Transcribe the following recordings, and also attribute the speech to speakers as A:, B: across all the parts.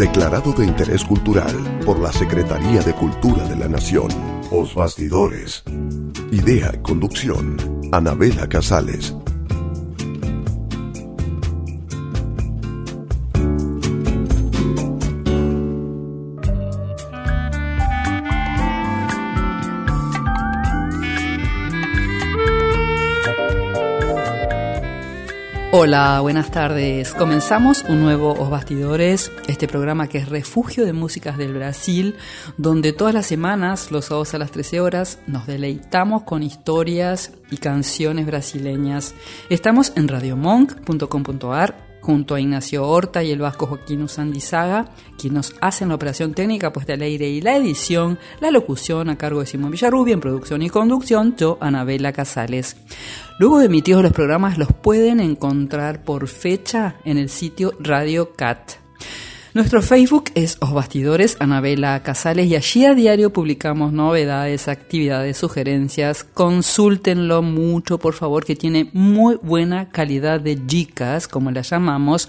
A: Declarado de interés cultural por la Secretaría de Cultura de la Nación. Os Bastidores. Idea conducción. Anabela Casales.
B: Hola, buenas tardes. Comenzamos un nuevo Os Bastidores, este programa que es Refugio de Músicas del Brasil, donde todas las semanas, los sábados a las 13 horas, nos deleitamos con historias y canciones brasileñas. Estamos en radiomonk.com.ar junto a Ignacio Horta y el vasco Joaquín Usandizaga, quienes hacen la operación técnica puesta al aire y la edición, la locución a cargo de Simón Villarrubia en producción y conducción, yo, Anabela Casales. Luego de emitidos los programas los pueden encontrar por fecha en el sitio Radio Cat. Nuestro Facebook es Os Bastidores Anabela Casales y allí a diario publicamos novedades, actividades, sugerencias. Consúltenlo mucho, por favor, que tiene muy buena calidad de chicas, como las llamamos,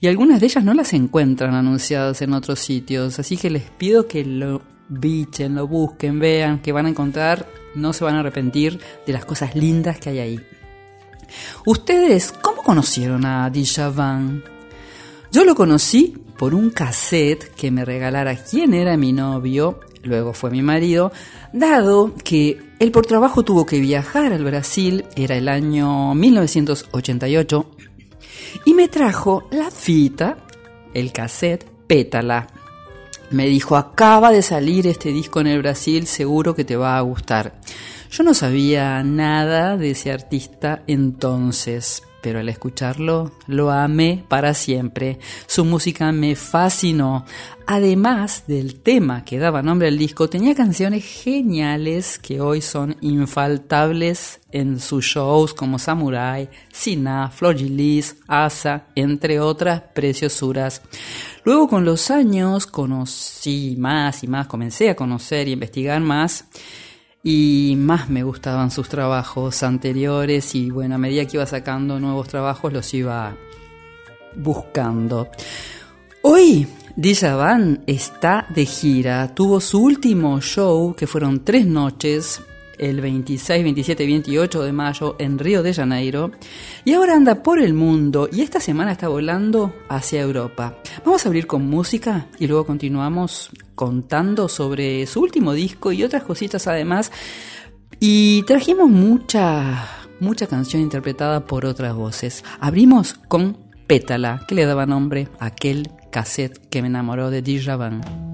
B: y algunas de ellas no las encuentran anunciadas en otros sitios, así que les pido que lo bichen, lo busquen, vean, que van a encontrar no se van a arrepentir de las cosas lindas que hay ahí. ¿Ustedes cómo conocieron a Van? Yo lo conocí por un cassette que me regalara quien era mi novio, luego fue mi marido, dado que él por trabajo tuvo que viajar al Brasil, era el año 1988, y me trajo la fita, el cassette, Pétala, me dijo, acaba de salir este disco en el Brasil, seguro que te va a gustar. Yo no sabía nada de ese artista entonces, pero al escucharlo lo amé para siempre. Su música me fascinó. Además del tema que daba nombre al disco, tenía canciones geniales que hoy son infaltables en sus shows como Samurai, Sina, Flogilis, Asa, entre otras preciosuras. Luego con los años conocí más y más, comencé a conocer y investigar más y más me gustaban sus trabajos anteriores y bueno, a medida que iba sacando nuevos trabajos los iba buscando. Hoy Van está de gira, tuvo su último show que fueron tres noches el 26, 27 y 28 de mayo en Río de Janeiro y ahora anda por el mundo y esta semana está volando hacia Europa. Vamos a abrir con música y luego continuamos contando sobre su último disco y otras cositas además y trajimos mucha mucha canción interpretada por otras voces. Abrimos con Pétala, que le daba nombre a aquel cassette que me enamoró de Dijavan.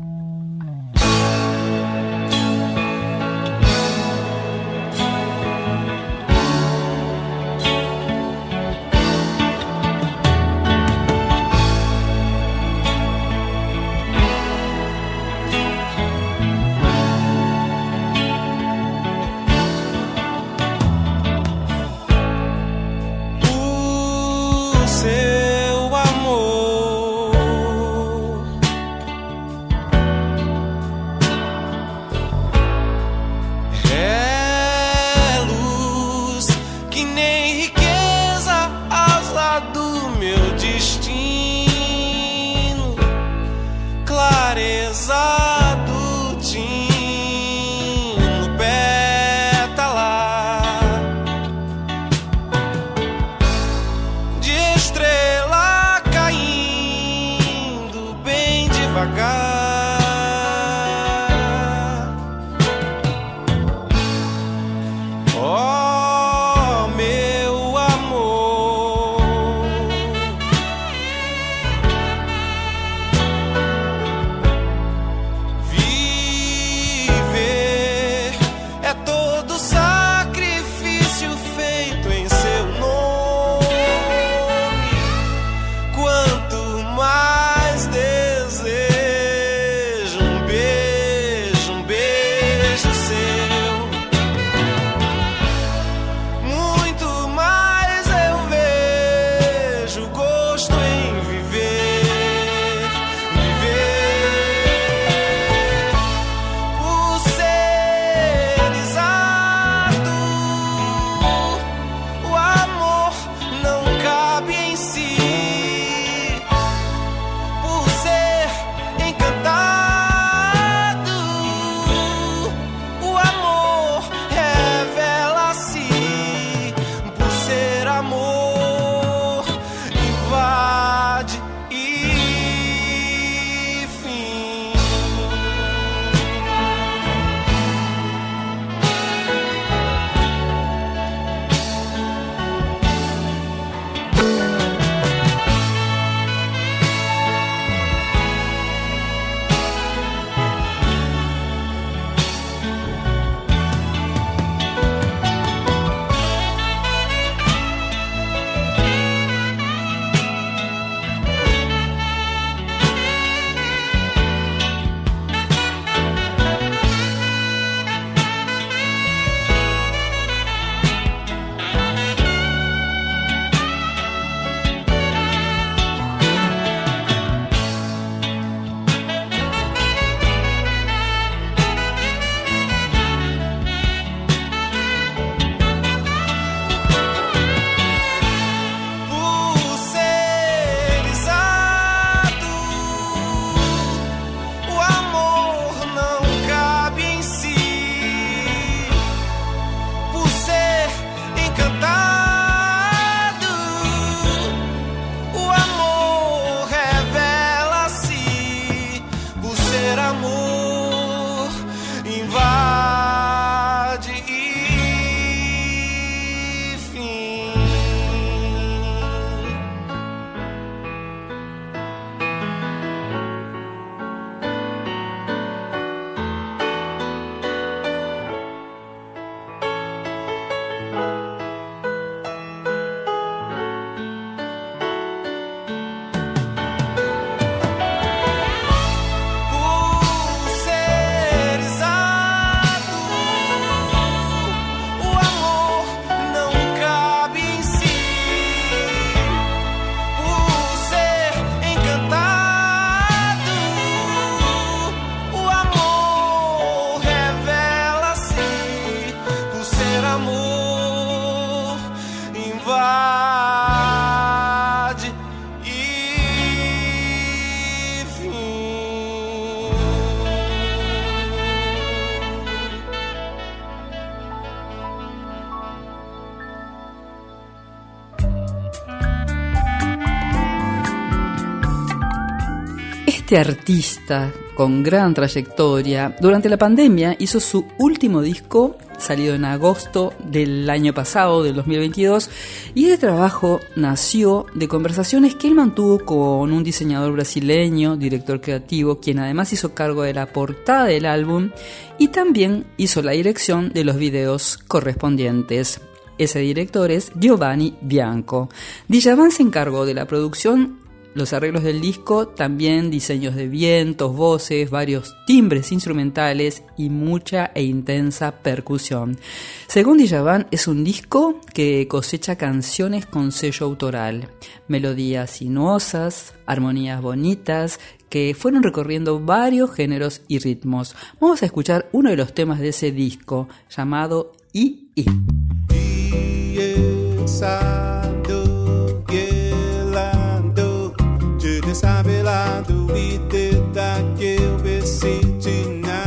B: Este artista con gran trayectoria, durante la pandemia hizo su último disco, salido en agosto del año pasado, del 2022, y este trabajo nació de conversaciones que él mantuvo con un diseñador brasileño, director creativo, quien además hizo cargo de la portada del álbum y también hizo la dirección de los videos correspondientes. Ese director es Giovanni Bianco. Djavan se encargó de la producción los arreglos del disco, también diseños de vientos, voces, varios timbres instrumentales y mucha e intensa percusión. Según Djavan, es un disco que cosecha canciones con sello autoral, melodías sinuosas, armonías bonitas, que fueron recorriendo varios géneros y ritmos. Vamos a escuchar uno de los temas de ese disco, llamado I. I.
C: desabelado e que eu nada.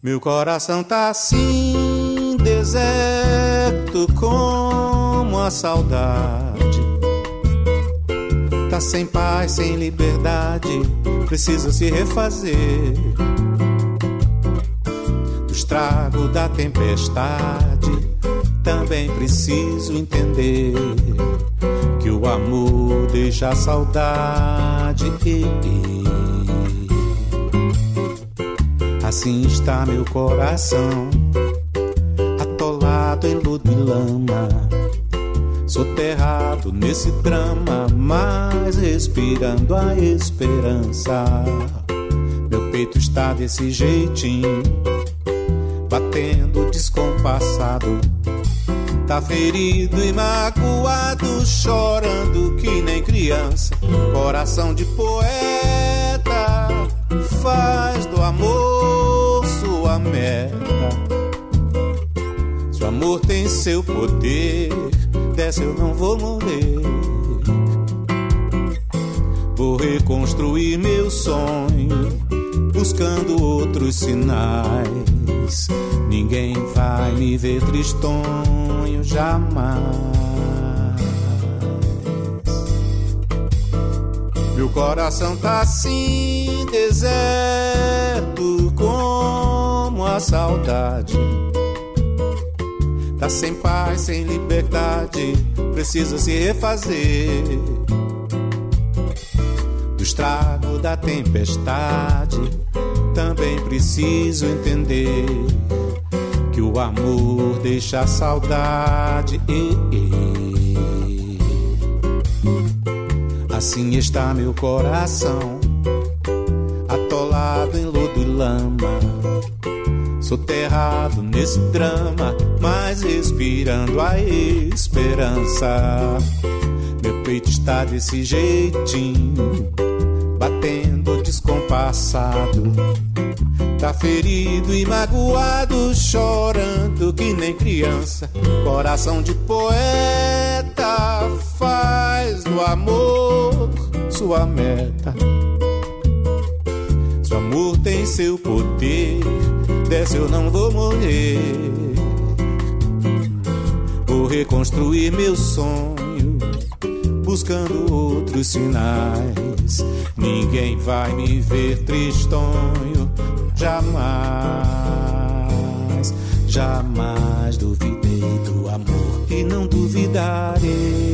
C: Meu coração tá assim, deserto como a saudade. Tá sem paz, sem liberdade, precisa se refazer estrago da tempestade, também preciso entender que o amor deixa saudade. Assim está meu coração, atolado em lodo e lama, soterrado nesse drama, mas respirando a esperança. Meu peito está desse jeitinho batendo descompassado. Tá ferido e magoado, chorando que nem criança. Coração de poeta, faz do amor sua meta. Se o amor tem seu poder, dessa eu não vou morrer. Vou reconstruir meu sonho, buscando outros sinais Ninguém vai me ver tristonho jamais. Meu coração tá assim, deserto como a saudade. Tá sem paz, sem liberdade, precisa se refazer. Do estrago da tempestade também preciso entender que o amor deixa saudade. Assim está meu coração, atolado em lodo e lama, soterrado nesse drama, mas respirando a esperança. Meu peito está desse jeitinho, batendo descompassado Tá ferido e magoado, chorando que nem criança. Coração de poeta faz do amor sua meta. Seu amor tem seu poder, dessa eu não vou morrer. Vou reconstruir meu sonho, buscando outros sinais. Ninguém vai me ver tristonho Jamais, jamais duvidei do amor e não duvidarei.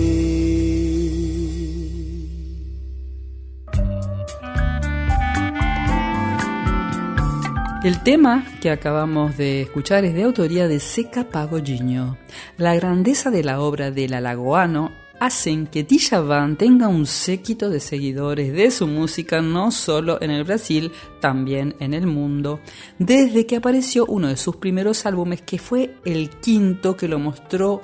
B: El tema que acabamos de escuchar es de autoría de Seca Pagodinho. La grandeza de la obra del alagoano hacen que Djavan tenga un séquito de seguidores de su música no solo en el Brasil, también en el mundo, desde que apareció uno de sus primeros álbumes que fue el quinto que lo mostró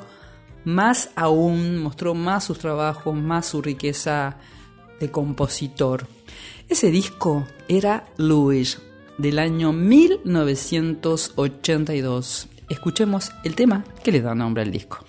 B: más aún, mostró más sus trabajos, más su riqueza de compositor. Ese disco era Louis, del año 1982. Escuchemos el tema que le da nombre al disco.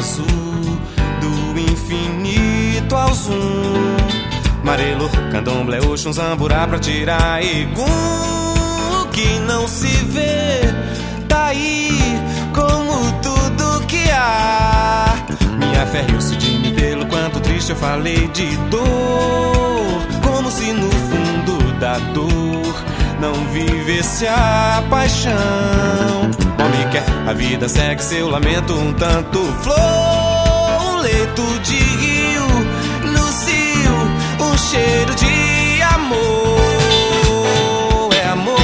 D: Azul, do infinito ao zoom. Marelo, candomblé, oxum, zamburá pra tirar egum. Que não se vê, tá aí como tudo que há. Minha fé riu-se de mim pelo quanto triste eu falei de dor. Como se no fundo da dor não vivesse a paixão. A vida segue seu lamento um tanto flor, um leito de rio, no cio, um cheiro de amor. É amor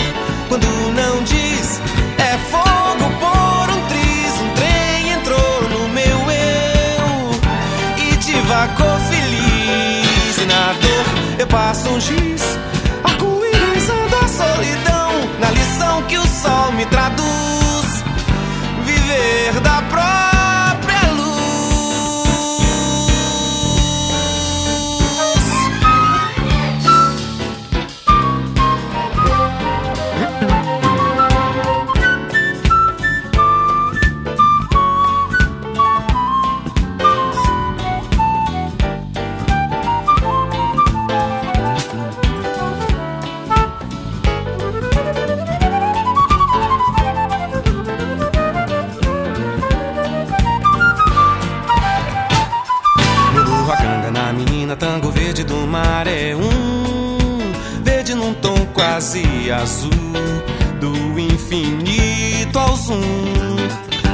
D: quando não diz, é fogo por um triz, um trem entrou no meu eu e devagou feliz e na dor eu passo um giz solidão na lição que o sol me traduz perda. Quase azul, do infinito ao zoom.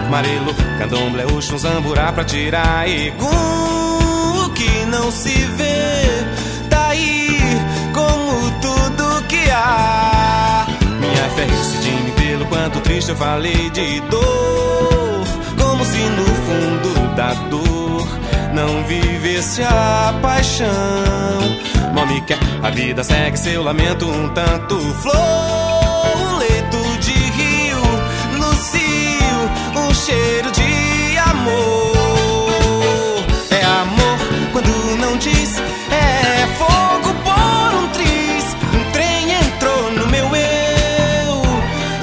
D: Marelo, candomblé, oxum, zamburá pra tirar egum. O que não se vê, tá aí como tudo que há. Minha fé mim pelo quanto triste eu falei de dor, como se no fundo da dor não vivesse a paixão. Mami quer, a vida segue seu lamento um tanto flor, leito de rio, no cio, um cheiro de amor. É amor quando não diz, é fogo por um triz. Um trem entrou no meu eu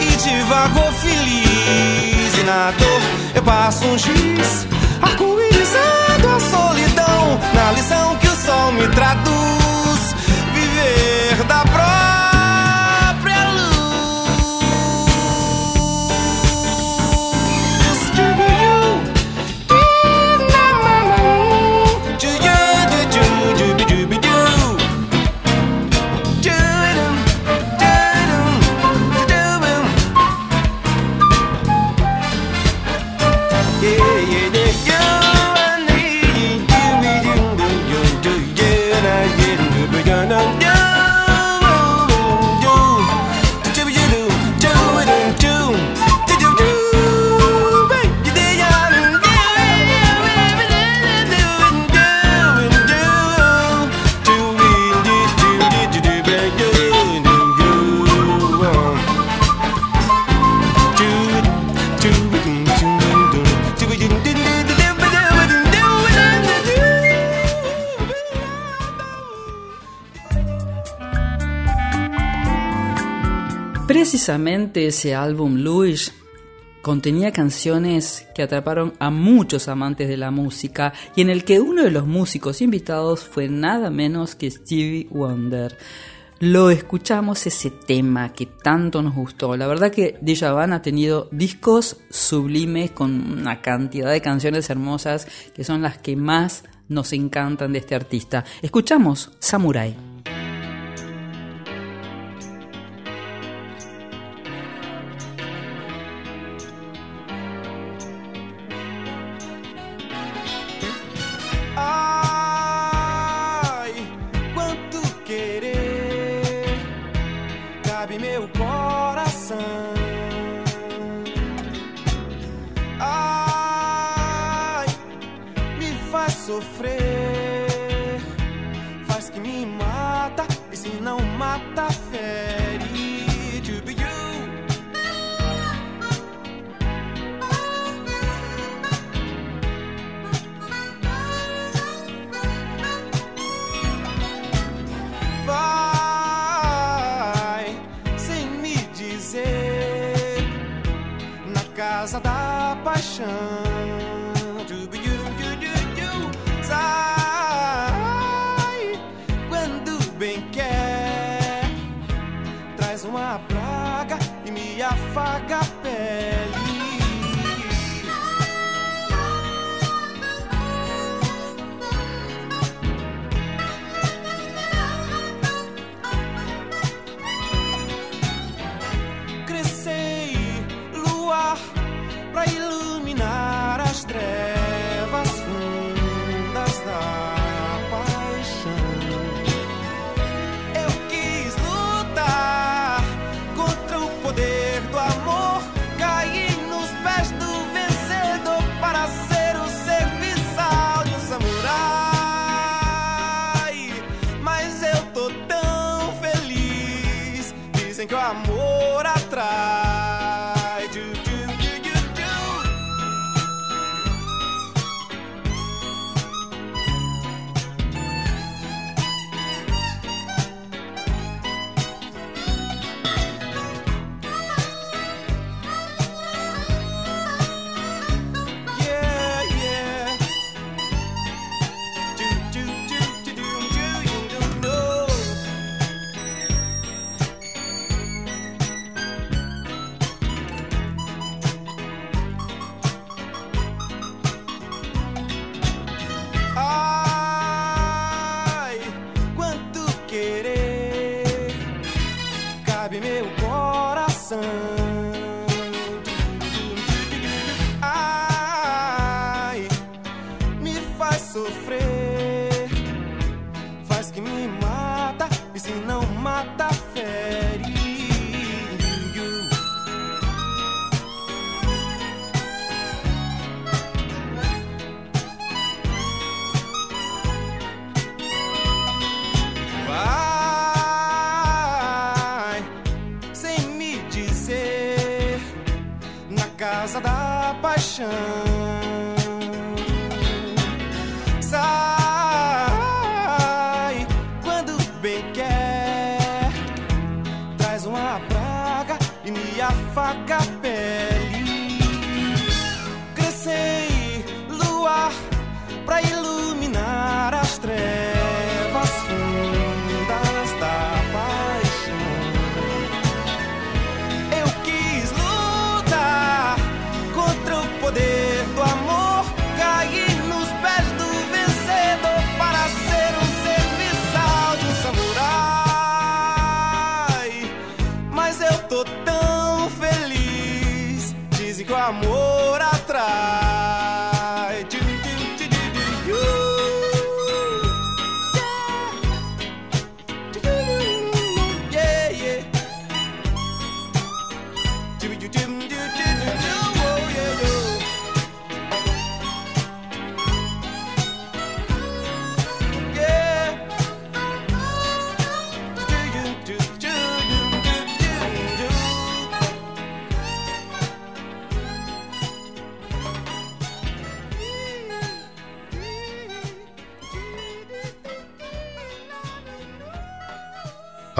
D: e devagou feliz. E na dor eu passo um giz, arco-íris a solidão na lição que o sol me traduz. Viver da própria
B: Precisamente ese álbum Louis contenía canciones que atraparon a muchos amantes de la música y en el que uno de los músicos invitados fue nada menos que Stevie Wonder. Lo escuchamos ese tema que tanto nos gustó. La verdad que Van ha tenido discos sublimes con una cantidad de canciones hermosas que son las que más nos encantan de este artista. Escuchamos Samurai.
D: Sofrer, faz que me mata e se não mata fere. To be you. vai sem me dizer paixão. I got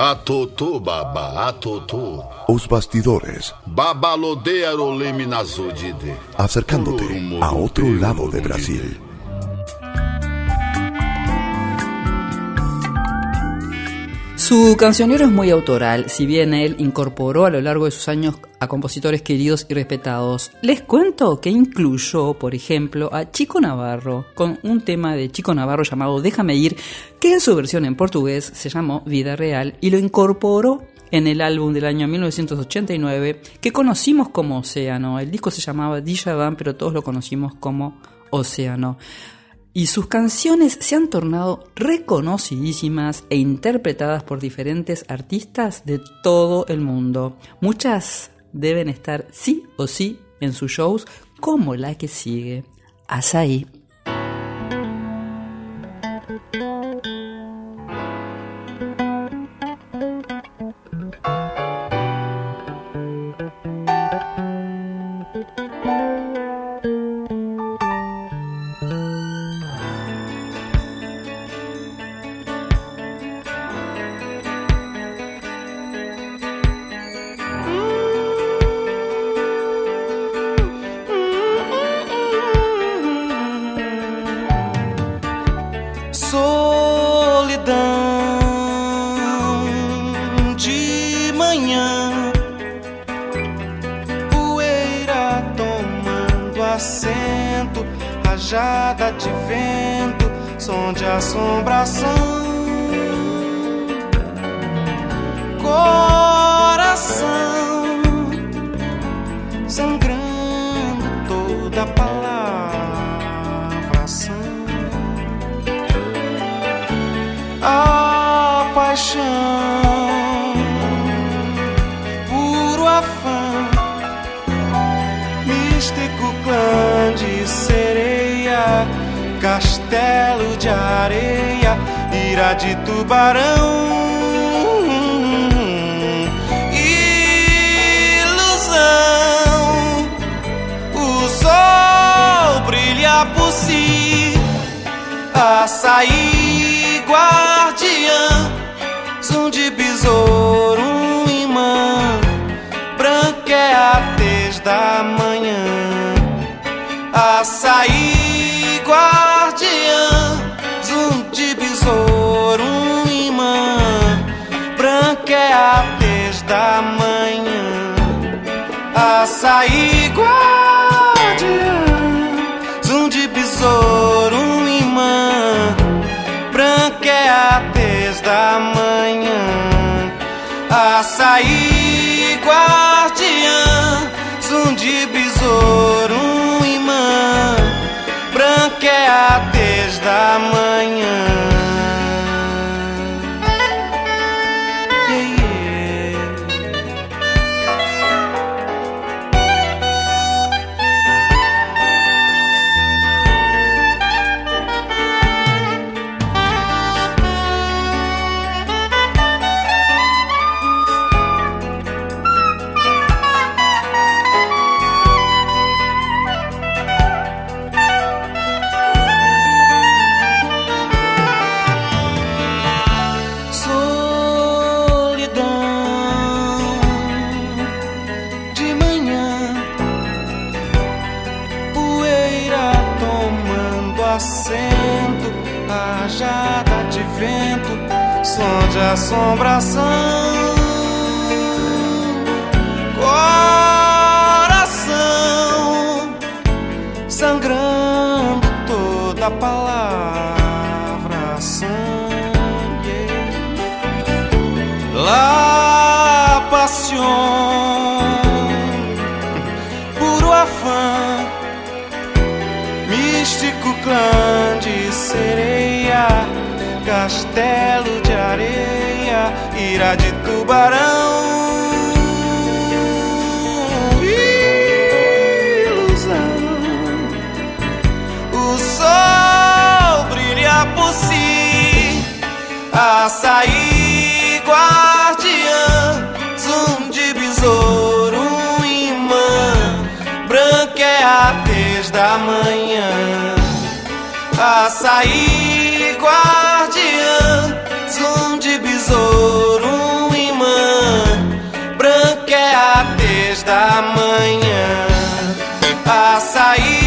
E: Atoto baba, atoto.
A: Os bastidores,
E: Babalodearo leminazodide.
A: acercándote a otro lado de Brasil.
B: Su cancionero es muy autoral, si bien él incorporó a lo largo de sus años a compositores queridos y respetados. Les cuento que incluyó, por ejemplo, a Chico Navarro, con un tema de Chico Navarro llamado Déjame ir, que en su versión en portugués se llamó Vida Real, y lo incorporó en el álbum del año 1989 que conocimos como Océano. El disco se llamaba Van, pero todos lo conocimos como Océano. Y sus canciones se han tornado reconocidísimas e interpretadas por diferentes artistas de todo el mundo. Muchas deben estar sí o sí en sus shows, como la que sigue, Azaí.
D: De tubarão. Ilusão, o sol brilha por si, açaí guardiã, som de besouro, um imã, branca é a tez da manhã, açaí guardiã, da manhã. Assombração. De tubarão. Ilusão, o sol brilha por si, açaí guardiã, zum de besouro, um imã, branca é a tez da manhã, açaí de besouro, um imã, branca é a tez da manhã, açaí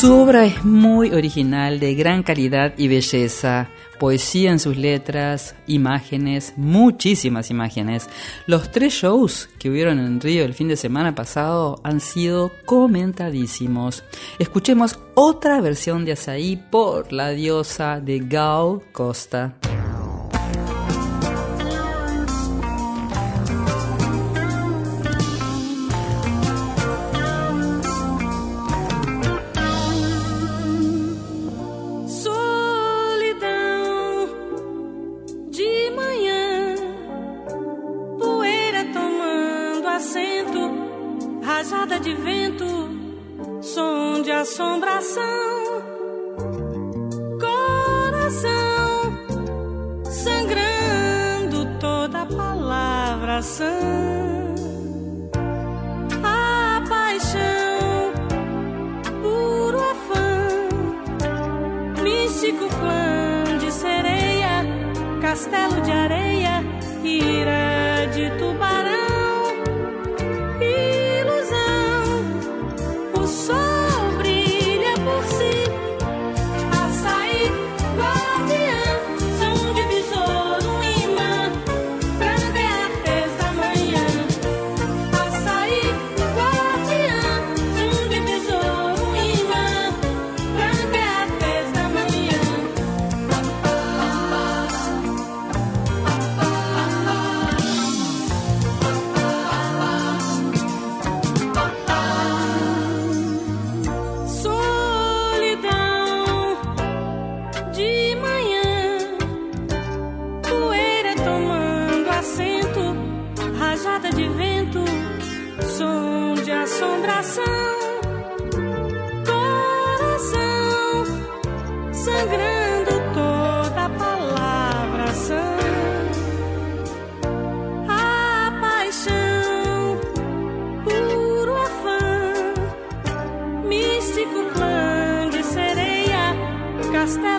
B: Su obra es muy original, de gran calidad y belleza. Poesía en sus letras, imágenes, muchísimas imágenes. Los tres shows que hubieron en Río el fin de semana pasado han sido comentadísimos. Escuchemos otra versión de Azaí por la diosa de Gal Costa.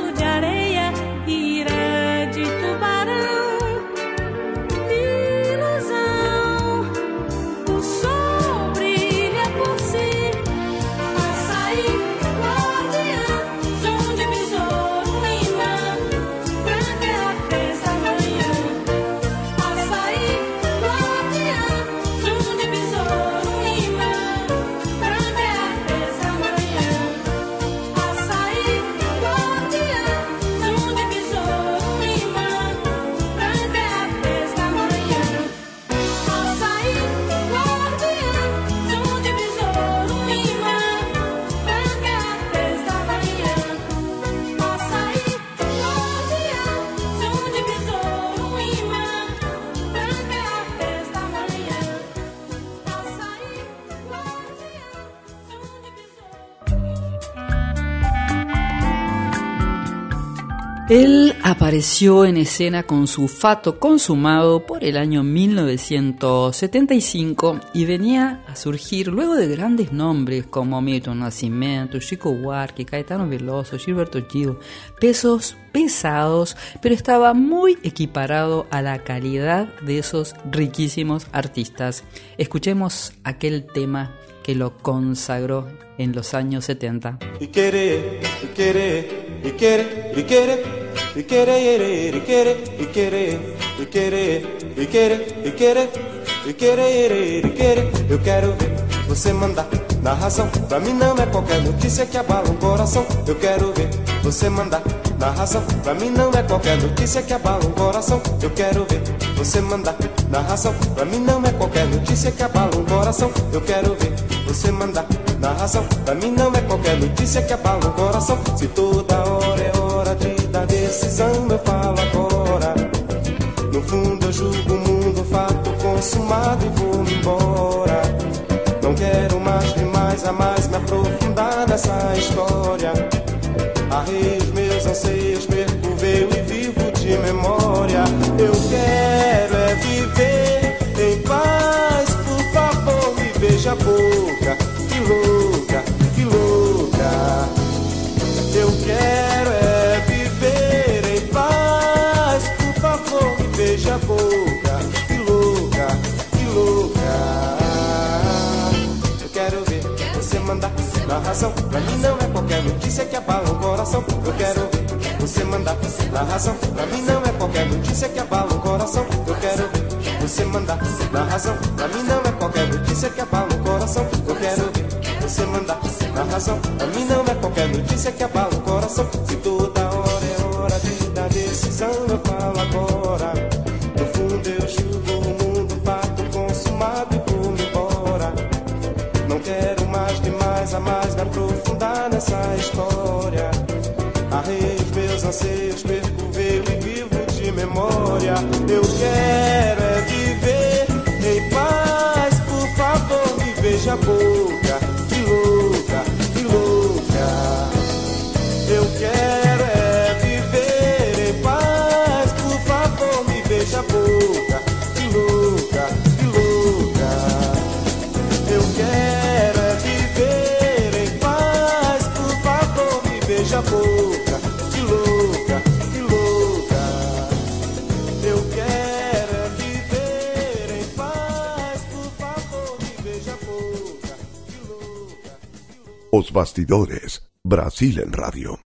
F: Castelo de areia, ira de tubarão.
B: Él apareció en escena con su fato consumado por el año 1975 y venía a surgir luego de grandes nombres como Milton Nascimento, Chico Buarque, Caetano Veloso, Gilberto Gil, pesos pesados, pero estaba muy equiparado a la calidad de esos riquísimos artistas. Escuchemos aquel tema que lo consagró en los años 70.
D: e querer, você mandar na razão. Pra mim não é qualquer notícia que abala o coração. Eu quero ver você mandar na razão. Pra mim não é qualquer notícia que abala o coração. Eu quero ver você mandar na razão. Pra mim não é qualquer notícia que abala o coração. Eu quero ver você mandar na razão. Pra mim não é qualquer notícia que abala o coração. Se toda hora é hora de dar decisão, eu falo agora. No fundo eu julgo o mundo fato consumado nessa história. Arrei os meus anseios, perco e vivo de memória. Razão. Pra mim não é qualquer notícia que abala o coração. Eu quero ver você mandar na razão. Pra mim não é qualquer notícia que abala o coração. Eu quero ver você mandar na razão. Pra mim não é qualquer notícia que abala o coração. Eu quero ver você mandar na razão. Pra mim não é qualquer notícia que abala o coração. Se toda hora é hora de dar decisão, eu falo agora. Anseios, perco o veio e vivo de memória. Eu quero é viver em paz, por favor, me beija a que louca.
A: Os Bastidores, Brasil en Radio.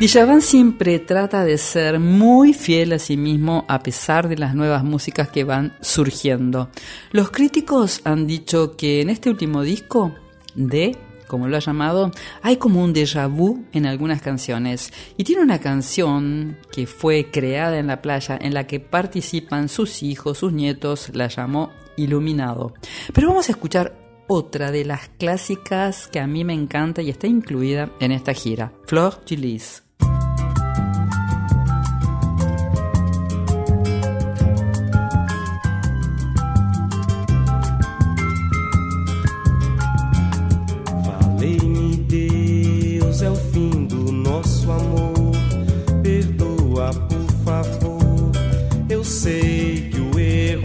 B: Djavan siempre trata de ser muy fiel a sí mismo a pesar de las nuevas músicas que van surgiendo. Los críticos han dicho que en este último disco de como lo ha llamado, hay como un déjà vu en algunas canciones. Y tiene una canción que fue creada en la playa en la que participan sus hijos, sus nietos, la llamó Iluminado. Pero vamos a escuchar otra de las clásicas que a mí me encanta y está incluida en esta gira, Flor Gilis.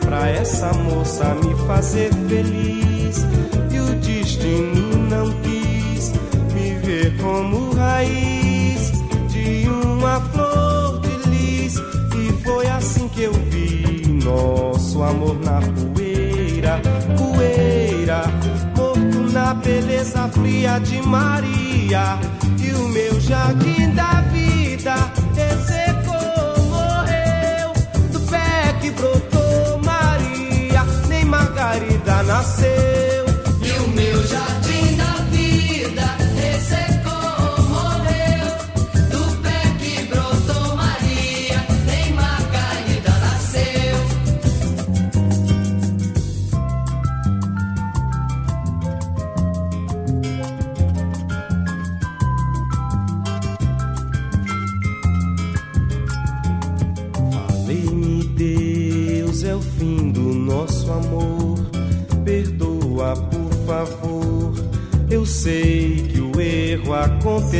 D: pra essa moça me fazer feliz. E o destino não quis me ver como raiz de uma flor de lis. E foi assim que eu vi nosso amor na poeira, poeira, morto na beleza fria de Maria. E o meu jardim da vida ressecou, nasceu.
F: E o meu da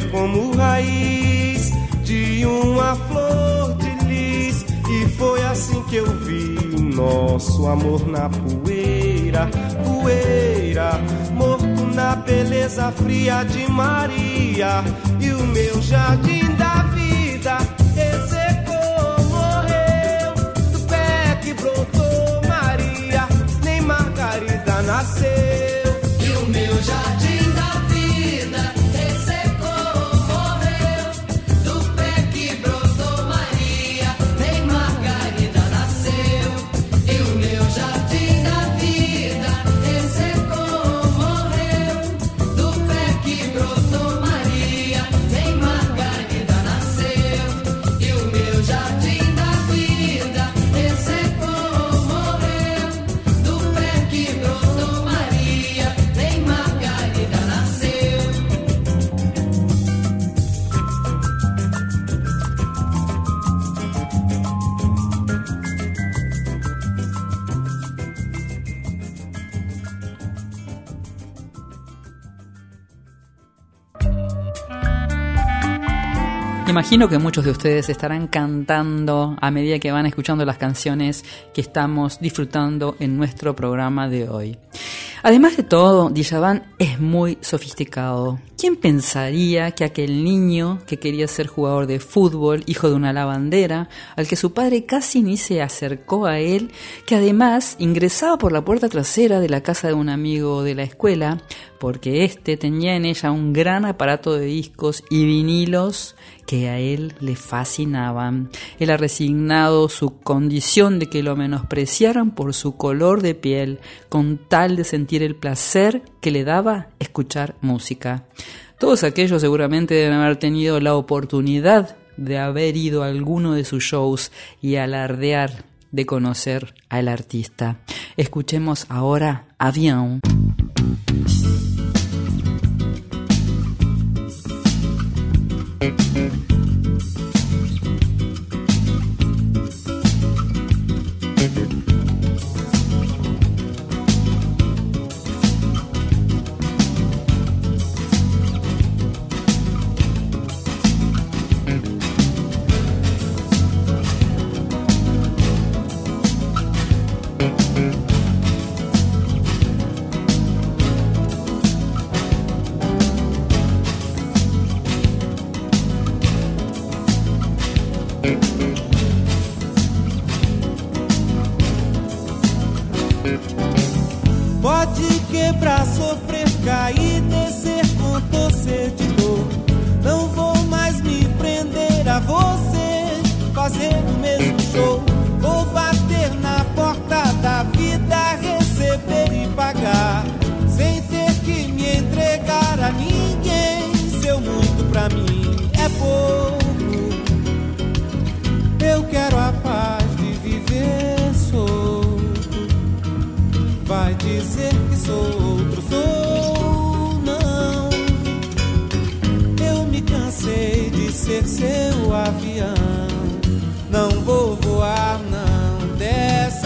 D: Como raiz de uma flor de lis. E foi assim que eu vi nosso amor na poeira, poeira, morto na beleza fria de Maria. E o meu jardim
B: Imagino que muchos de ustedes estarán cantando a medida que van escuchando las canciones que estamos disfrutando en nuestro programa de hoy. Además de todo, Djavan es muy sofisticado. ¿Quién pensaría que aquel niño que quería ser jugador de fútbol, hijo de una lavandera, al que su padre casi ni se acercó a él, que además ingresaba por la puerta trasera de la casa de un amigo de la escuela, porque éste tenía en ella un gran aparato de discos y vinilos que a él le fascinaban. Él ha resignado su condición de que lo menospreciaran por su color de piel, con tal de sentir el placer que le daba escuchar música. Todos aquellos seguramente deben haber tenido la oportunidad de haber ido a alguno de sus shows y alardear de conocer al artista. Escuchemos ahora Avión.
C: Fazer o mesmo show. Vou bater na porta da vida, receber e pagar, sem ter que me entregar a ninguém. Seu muito pra mim é pouco. Eu quero a paz de viver solto. Vai dizer que sou outro, sou não. Eu me cansei de ser seu avião ar não desce.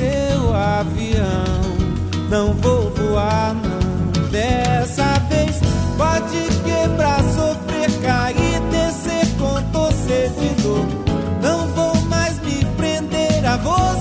C: Seu avião. Não vou voar, não. Dessa vez pode quebrar, sofrer, cair, descer com de. Não vou mais me prender a você,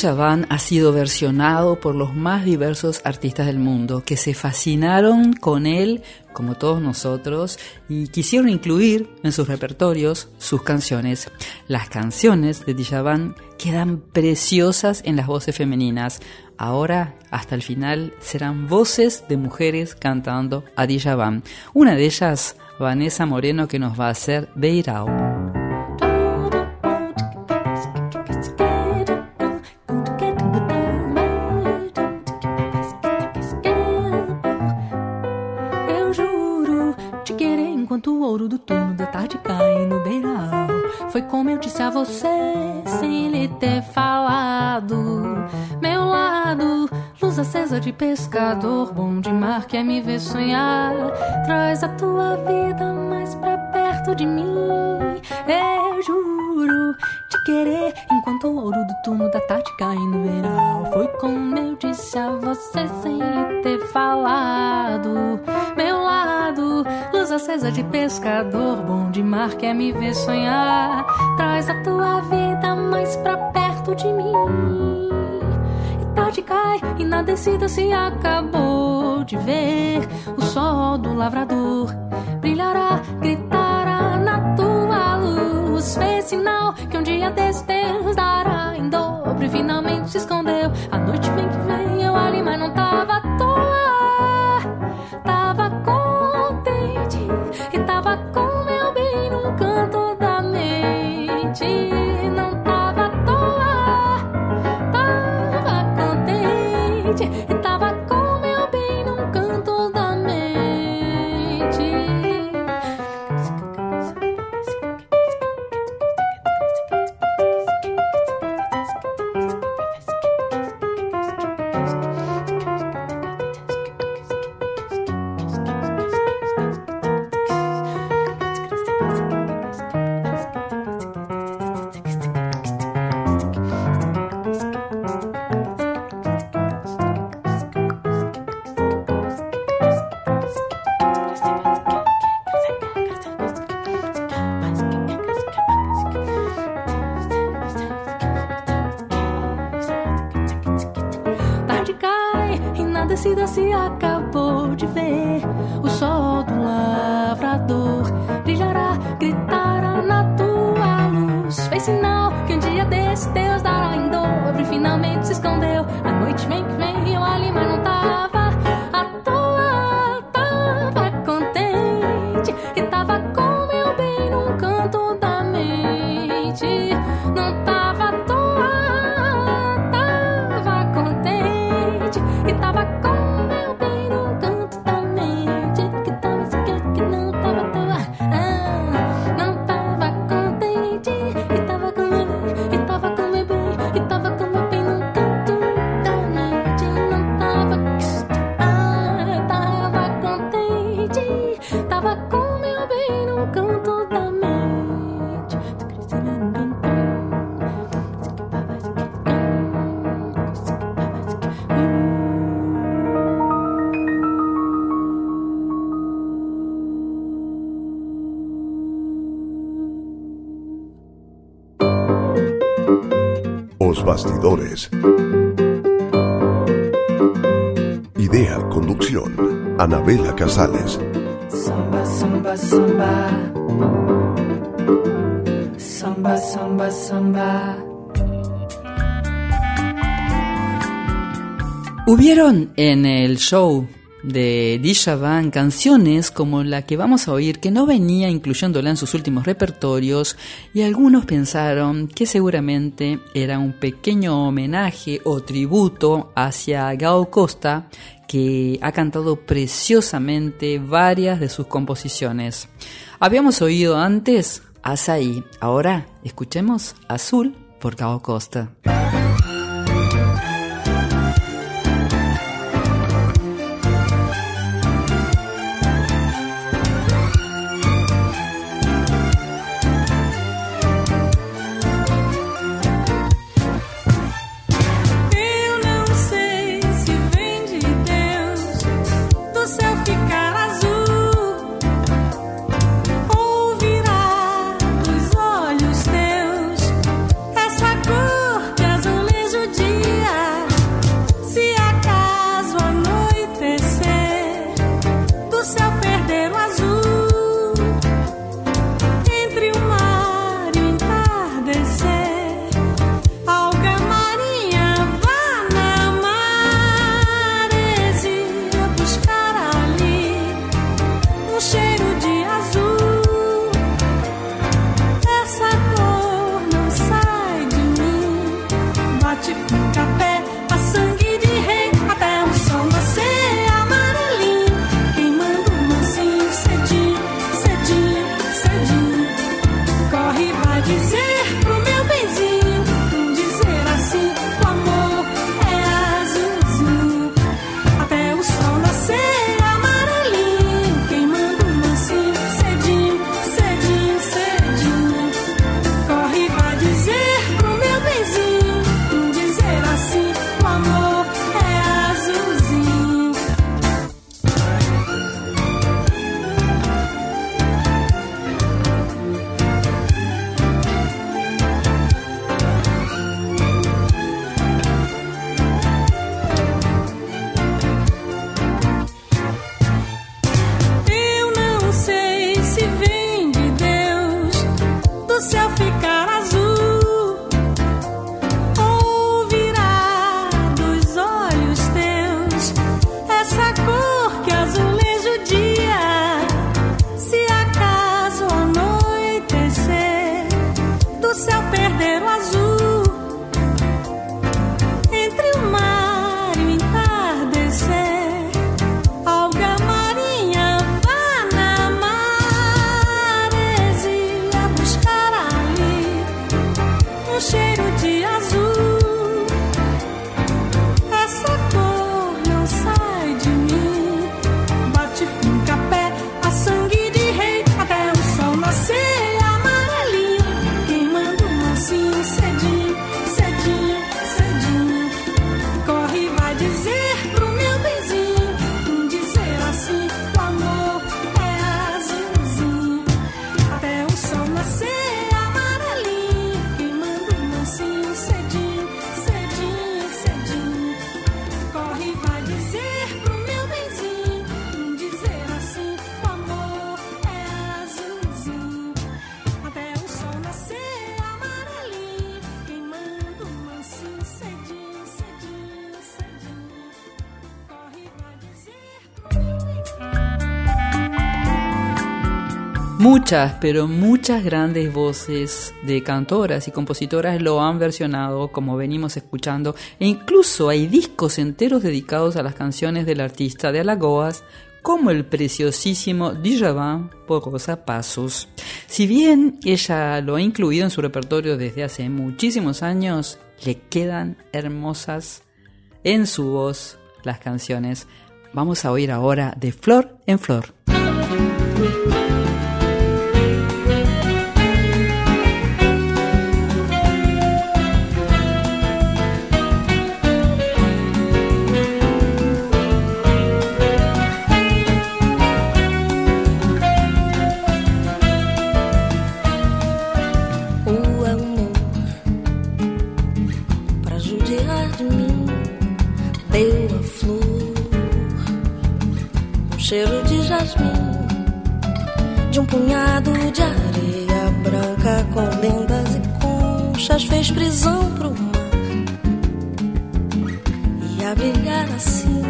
B: Djavan ha sido versionado por los más diversos artistas del mundo que se fascinaron con él, como todos nosotros, y quisieron incluir en sus repertorios sus canciones. Las canciones de Djavan quedan preciosas en las voces femeninas. Ahora, hasta el final, serán voces de mujeres cantando a Djavan. Una de ellas, Vanessa Moreno, que nos va a hacer Beirao.
G: Do turno da tarde cai no beiral. Foi como eu disse a você, sem lhe ter falado. Meu lado, luz acesa de pescador, bom de mar quer me ver sonhar. Traz a tua vida mais pra perto de mim. Eu juro te querer enquanto o ouro do turno da tarde cai no beiral. Foi como eu disse a você, sem lhe ter falado. Meu lado, luz acesa de pescador, bom de mar quer me ver sonhar. Traz a tua vida mais pra perto de mim. Cai e na descida se acabou de ver o sol do lavrador brilhará, gritará na tua luz. Fez sinal que um dia desse Deus dará em dobro e finalmente se escondeu. A noite vem que vem, eu ali, mas não tava
A: Idea, conducción, Anabela Casales.
H: Samba, samba, samba. Samba, samba, samba.
F: Hubieron en el show de Djavan canciones como la que vamos a oír que no venía incluyéndola en sus últimos repertorios y algunos pensaron que seguramente era un pequeño homenaje o tributo hacia Gao Costa que ha cantado preciosamente varias de sus composiciones. Habíamos oído antes Azaí, ahora escuchemos Azul por Gao Costa. Pero muchas grandes voces de cantoras y compositoras lo han versionado, como venimos escuchando, e incluso hay discos enteros dedicados a las canciones del artista de Alagoas, como el preciosísimo Djavan por Rosa Pasos. Si bien ella lo ha incluido en su repertorio desde hace muchísimos años, le quedan hermosas en su voz las canciones. Vamos a oír ahora de Flor en Flor.
I: Um punhado de areia branca com lendas e conchas, fez prisão pro mar e a brilhar assim.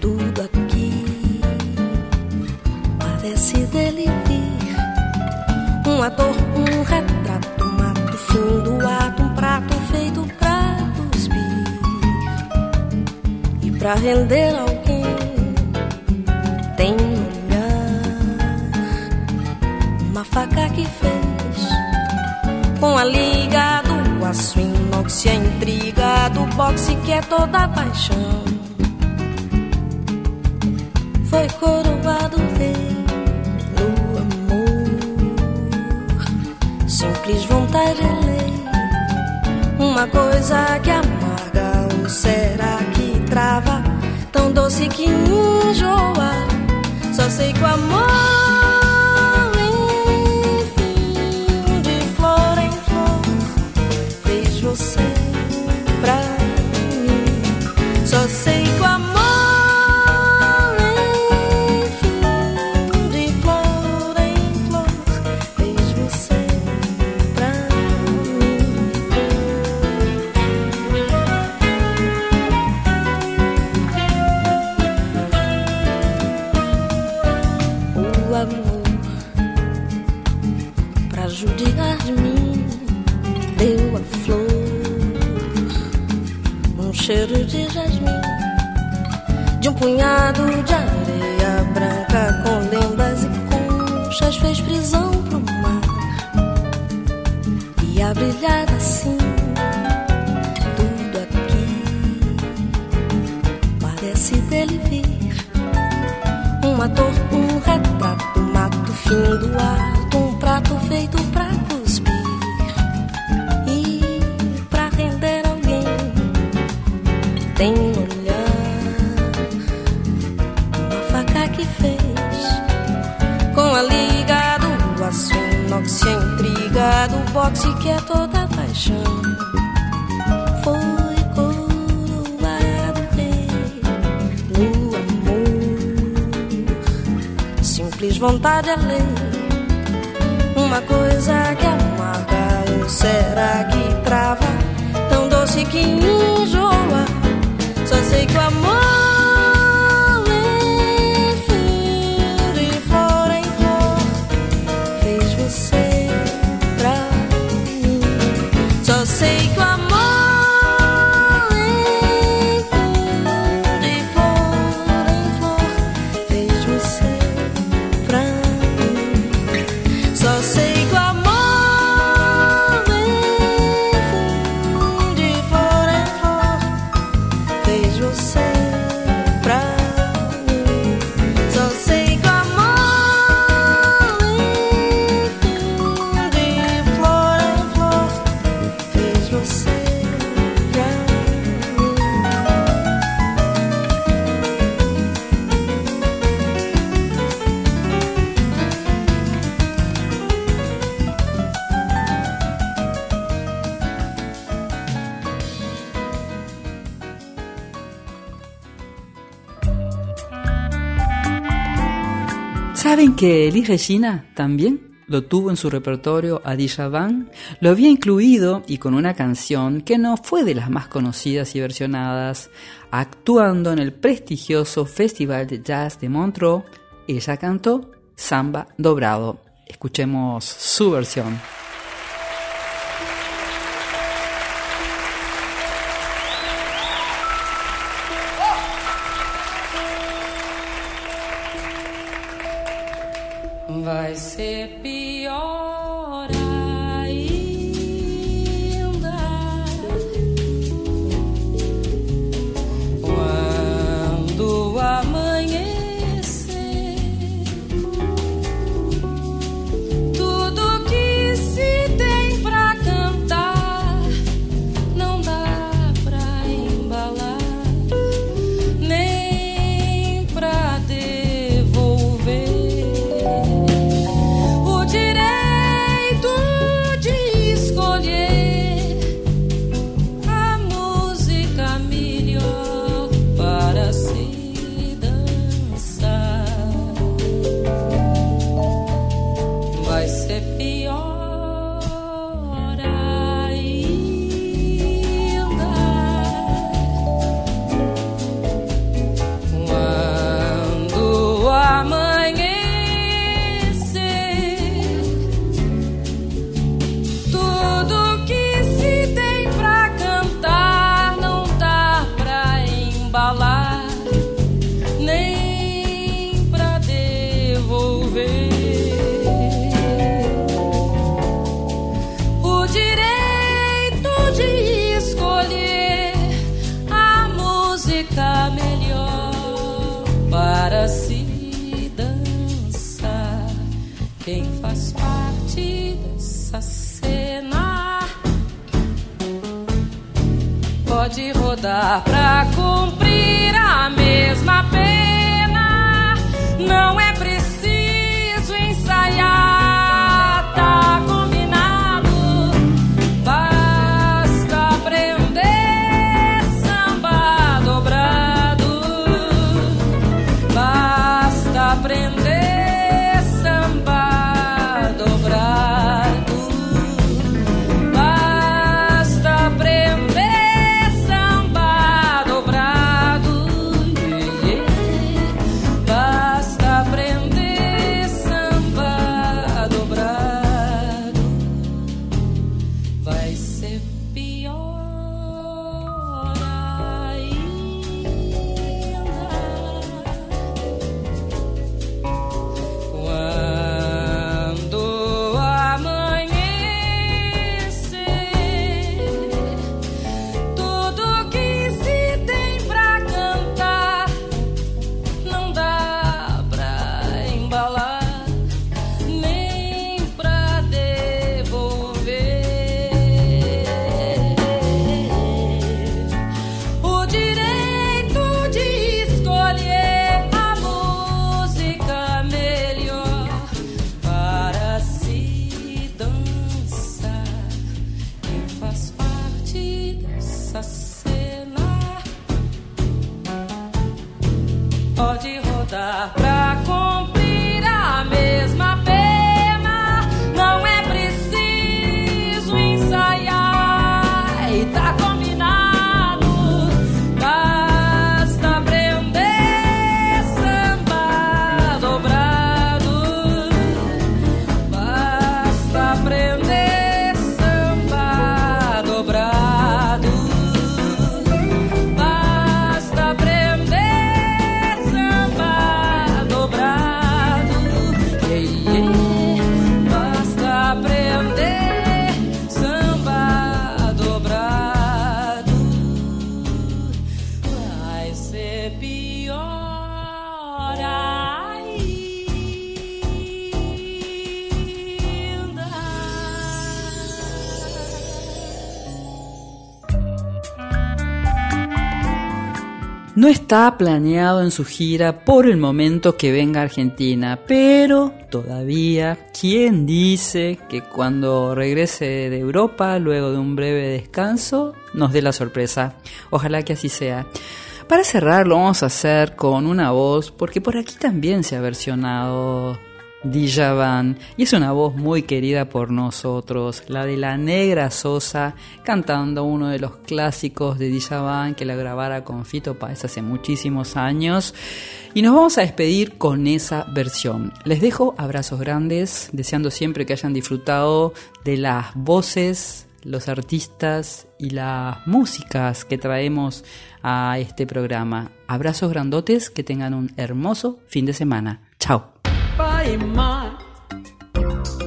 I: Tudo aqui parece dele vir um ator, um retrato, um ato, fim do ato, um prato feito pra cuspir e pra render alguém. Faca que fez com a liga do aço inox, e a intriga do boxe que é toda paixão. Foi coroado no amor simples vontade é lei. Uma coisa que amarga ou será que trava? Tão doce que enjoa. Só sei que o amor, que fez com a liga do aço inox, intriga do boxe que é toda paixão. Foi coroado no amor simples vontade é lei. Uma coisa que amarga ou será que trava? Tão doce que enjoa. Só sei que o amor,
B: ¿Saben que Elis Regina también lo tuvo en su repertorio a Djavan? Lo había incluido y con una canción que no fue de las más conocidas y versionadas, actuando en el prestigioso Festival de Jazz de Montreux, ella cantó Samba Dobrado. Escuchemos su versión.
G: Vai ser pior
B: No está planeado en su gira por el momento que venga a Argentina, pero todavía, ¿quién dice que cuando regrese de Europa, luego de un breve descanso, nos dé la sorpresa? Ojalá que así sea. Para cerrar lo vamos a hacer con una voz, porque por aquí también se ha versionado Djavan y es una voz muy querida por nosotros, la de la negra Sosa cantando uno de los clásicos de Djavan que la grabara con Fito Páez hace muchísimos años y nos vamos a despedir con esa versión. Les dejo abrazos grandes, deseando siempre que hayan disfrutado de las voces, los artistas y las músicas que traemos a este programa. Abrazos grandotes, que tengan un hermoso fin de semana. Chao.
J: Pai mar,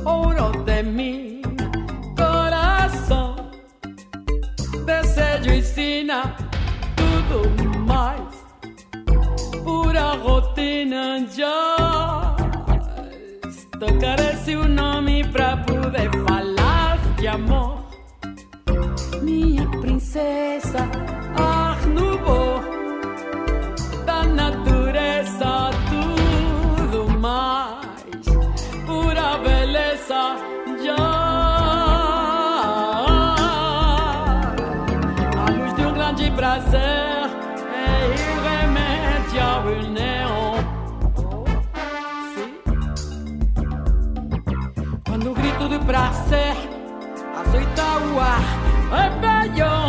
J: ouro de mi coração. Desejo ensina tudo mais. Pura rotina já. Tocarei seu nome pra poder falar de amor. Minha princesa, serre, azoita o ar, é abelhão.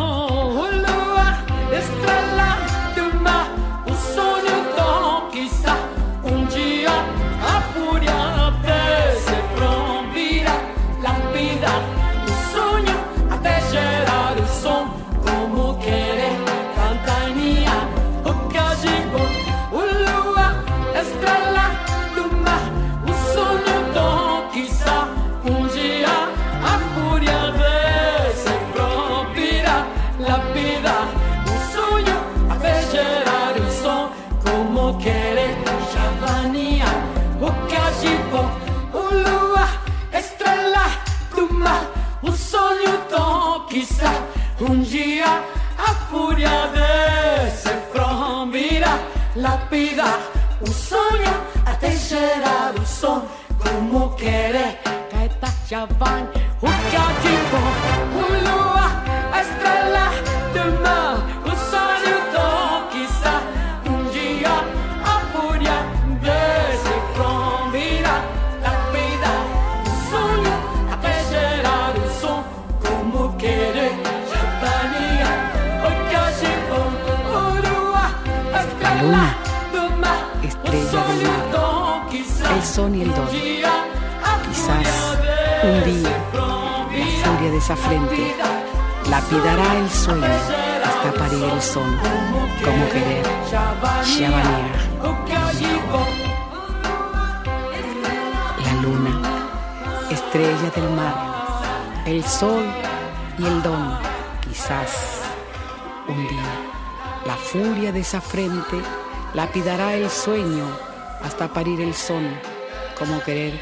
J: parir el son, como querer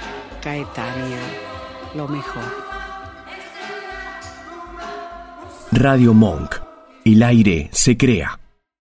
J: Caetania, lo mejor.
K: Radio Monk, el aire se crea.